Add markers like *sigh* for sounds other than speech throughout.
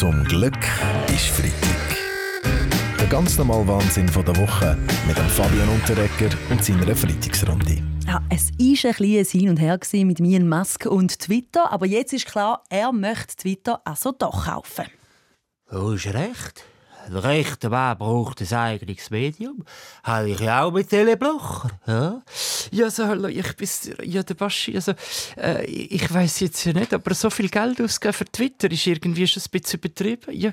Zum Glück ist Freitag. Der ganz normale Wahnsinn von der Woche mit dem Fabian Unterrecker und seiner Freitagsrunde. Ja, es war ein kleines Hin und Her mit Elon Musk und Twitter, aber jetzt ist klar, er möchte Twitter also doch kaufen. Du hast recht. Der rechte Weg braucht ein eigenes Medium. Habe ich ja auch mit Teleblocher. Ja, ja so, hallo, ich bin ja, der Baschi. Also, äh, ich weiß jetzt ja nicht, aber so viel Geld ausgeben für Twitter ist irgendwie schon ein bisschen übertrieben. Ja,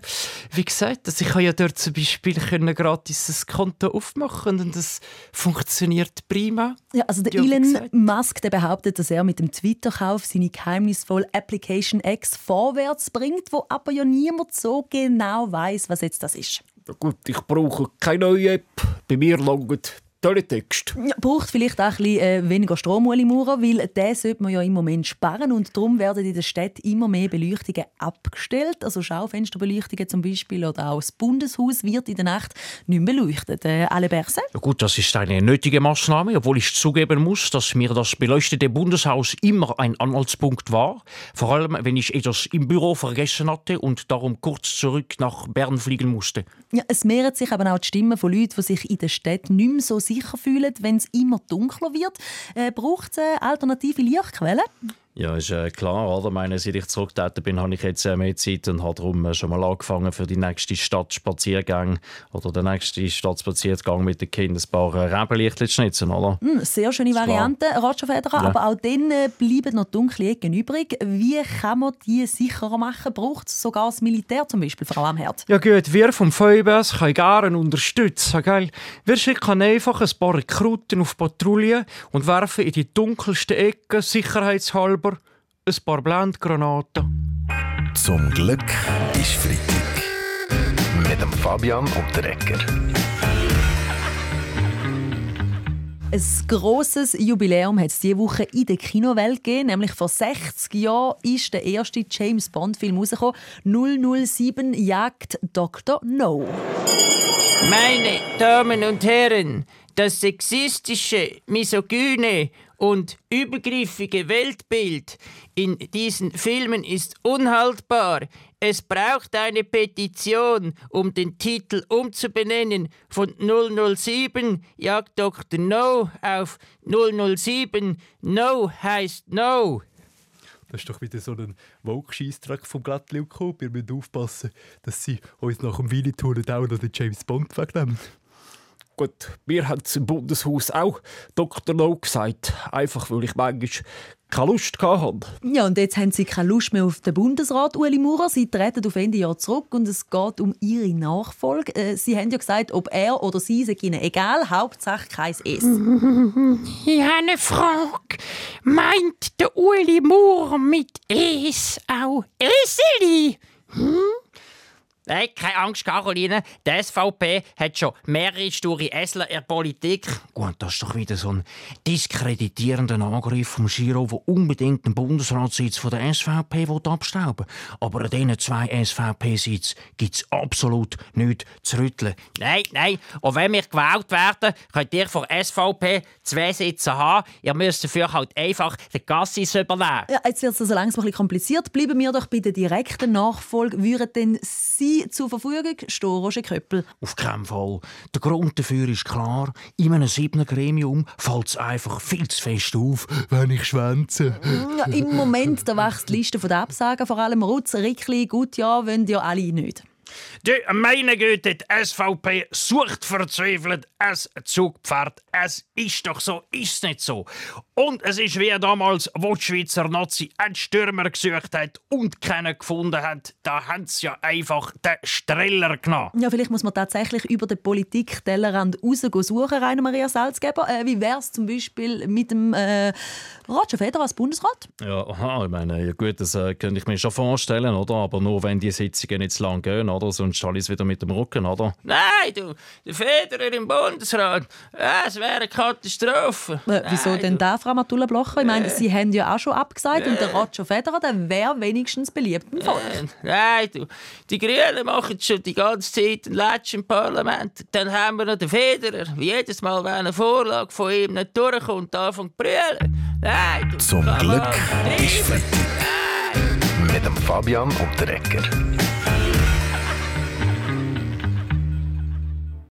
wie gesagt, also ich habe ja dort zum Beispiel können gratis ein Konto aufmachen und das funktioniert prima. Ja, also der ja, Elon Musk der behauptet, dass er mit dem Twitter-Kauf seine geheimnisvolle Application X vorwärts bringt, wo aber ja niemand so genau weiß, was jetzt das ist ist. Gut, ich brauche keine neue App. Bei mir langt Teletext. Ja, braucht vielleicht auch ein bisschen äh, weniger Strom, Uli Maurer, weil den sollte man ja im Moment sparen und darum werden in der Stadt immer mehr Beleuchtungen abgestellt, also Schaufensterbeleuchtungen zum Beispiel oder auch das Bundeshaus wird in der Nacht nicht mehr beleuchtet. Äh, alle Berse? Ja gut, das ist eine nötige Maßnahme, obwohl ich zugeben muss, dass mir das beleuchtete Bundeshaus immer ein Anhaltspunkt war, vor allem wenn ich etwas im Büro vergessen hatte und darum kurz zurück nach Bern fliegen musste. Ja, es mehren sich aber auch die Stimmen von Leuten, die sich in der Stadt nicht mehr so sicher fühlen, wenn es immer dunkler wird. Äh, Braucht es äh, alternative Lichtquellen? Ja, ist äh, klar, oder? Meine, seit ich zurückgetreten bin, habe ich jetzt äh, mehr Zeit und habe darum äh, schon mal angefangen für die nächste Stadtspaziergang oder den nächsten Stadtspaziergang mit den Kindern ein paar äh, Rebenlichtchen schnitzen, oder? Mm, sehr schöne Variante, Roger Federer, ja. aber auch dann äh, bleiben noch dunkle Ecken übrig. Wie kann man die sicherer machen? Braucht es sogar das Militär zum Beispiel, Frau Amherd? Ja gut, wir vom Feuerwehr können gerne unterstützen, gell? Wir schicken einfach ein paar Rekruten auf Patrouille und werfen in die dunkelsten Ecken sicherheitshalber ein paar Blendgranaten. Zum Glück ist Freitag. Mit dem Fabian und der Ecker. Ein grosses Jubiläum hat es diese Woche in der Kinowelt gegeben. Nämlich vor 60 Jahren ist der erste James Bond-Film rausgekommen. 007 jagt Dr. No. Meine Damen und Herren, das sexistische, misogyne und übergriffige Weltbild in diesen Filmen ist unhaltbar. Es braucht eine Petition, um den Titel umzubenennen von 007 Jagd Dr. No auf 007 No heißt No. Das ist doch wieder so ein Vogue-Scheissdreck vom Glattli gekommen. Wir müssen aufpassen, dass sie uns nach dem Winnetou auch noch den James Bond wegnehmen. Gut, wir haben im Bundeshaus auch Dr. No gesagt. Einfach, weil ich manchmal keine Lust hatte. Ja, und jetzt haben Sie keine Lust mehr auf den Bundesrat, Ueli Maurer. Sie treten auf Ende Jahr zurück und es geht um Ihre Nachfolge. Äh, Sie haben ja gesagt, ob er oder Sie, sei Ihnen egal. Hauptsache kein S. *laughs* Ich habe eine Frage. Meint der Ueli Maurer mit Es auch Eseli? Hm? Nein, keine Angst, Caroline. Die SVP hat schon mehrere sture Essler in der Politik. Gut, das ist doch wieder so ein diskreditierender Angriff vom Giro, der unbedingt den Bundesratssitz der SVP abstauben will. Aber an diesen zwei SVP-Sitz gibt es absolut nichts zu rütteln. Nein, nein. Und wenn wir gewählt werden, könnt ihr von SVP zwei Sitze haben. Ihr müsst dafür halt einfach den Gassis übernehmen. Ja, jetzt wird es also langsam ein bisschen kompliziert. Bleiben wir doch bei der direkten Nachfolge. Würden denn Sie zur Verfügung stehen, Roger Köppel? Auf keinen Fall. Der Grund dafür ist klar. In einem siebten Gremium fällt es einfach viel zu fest auf, wenn ich schwänze. Ja, Im Moment da wächst die Liste der Absagen, vor allem Rutz, Rickli, Gutjahr wollen ja alle nicht. Die meine Güte, die SVP sucht verzweifelt ein Zugpferd. Es ist doch so, ist es nicht so. Und es ist wie damals, wo die Schweizer Nazi einen Stürmer gesucht hat und keinen gefunden hat. Da haben sie ja einfach den Streller genommen. Ja, vielleicht muss man tatsächlich über den Politik-Tellerrand raus suchen, Rainer Maria Salzgeber. Äh, wie wäre es zum Beispiel mit dem äh, Roger Federer als Bundesrat? Ja, aha, ich meine, ja gut, das äh, könnte ich mir schon vorstellen, oder? Aber nur, wenn die Sitzungen nicht zu lang gehen, oder? Sonst alles wieder mit dem Rücken, oder? Nein, du, der Federer im Bundesrat, das wäre eine Katastrophe. Äh, wieso Nein, denn da, Frau Matula Blocher? Ich meine, äh, Sie haben ja auch schon abgesagt äh, und der Roger Federer, der wäre wenigstens beliebt im Volk. Äh, nein, du, die Grünen machen schon die ganze Zeit ein Latsch im Parlament. Dann haben wir noch den Federer. Jedes Mal, wenn eine Vorlage von ihm nicht durchkommt, anfängt zu brüllen. Nein, du, Zum Glück ist Freitag. Mit dem Fabian und der Ecker.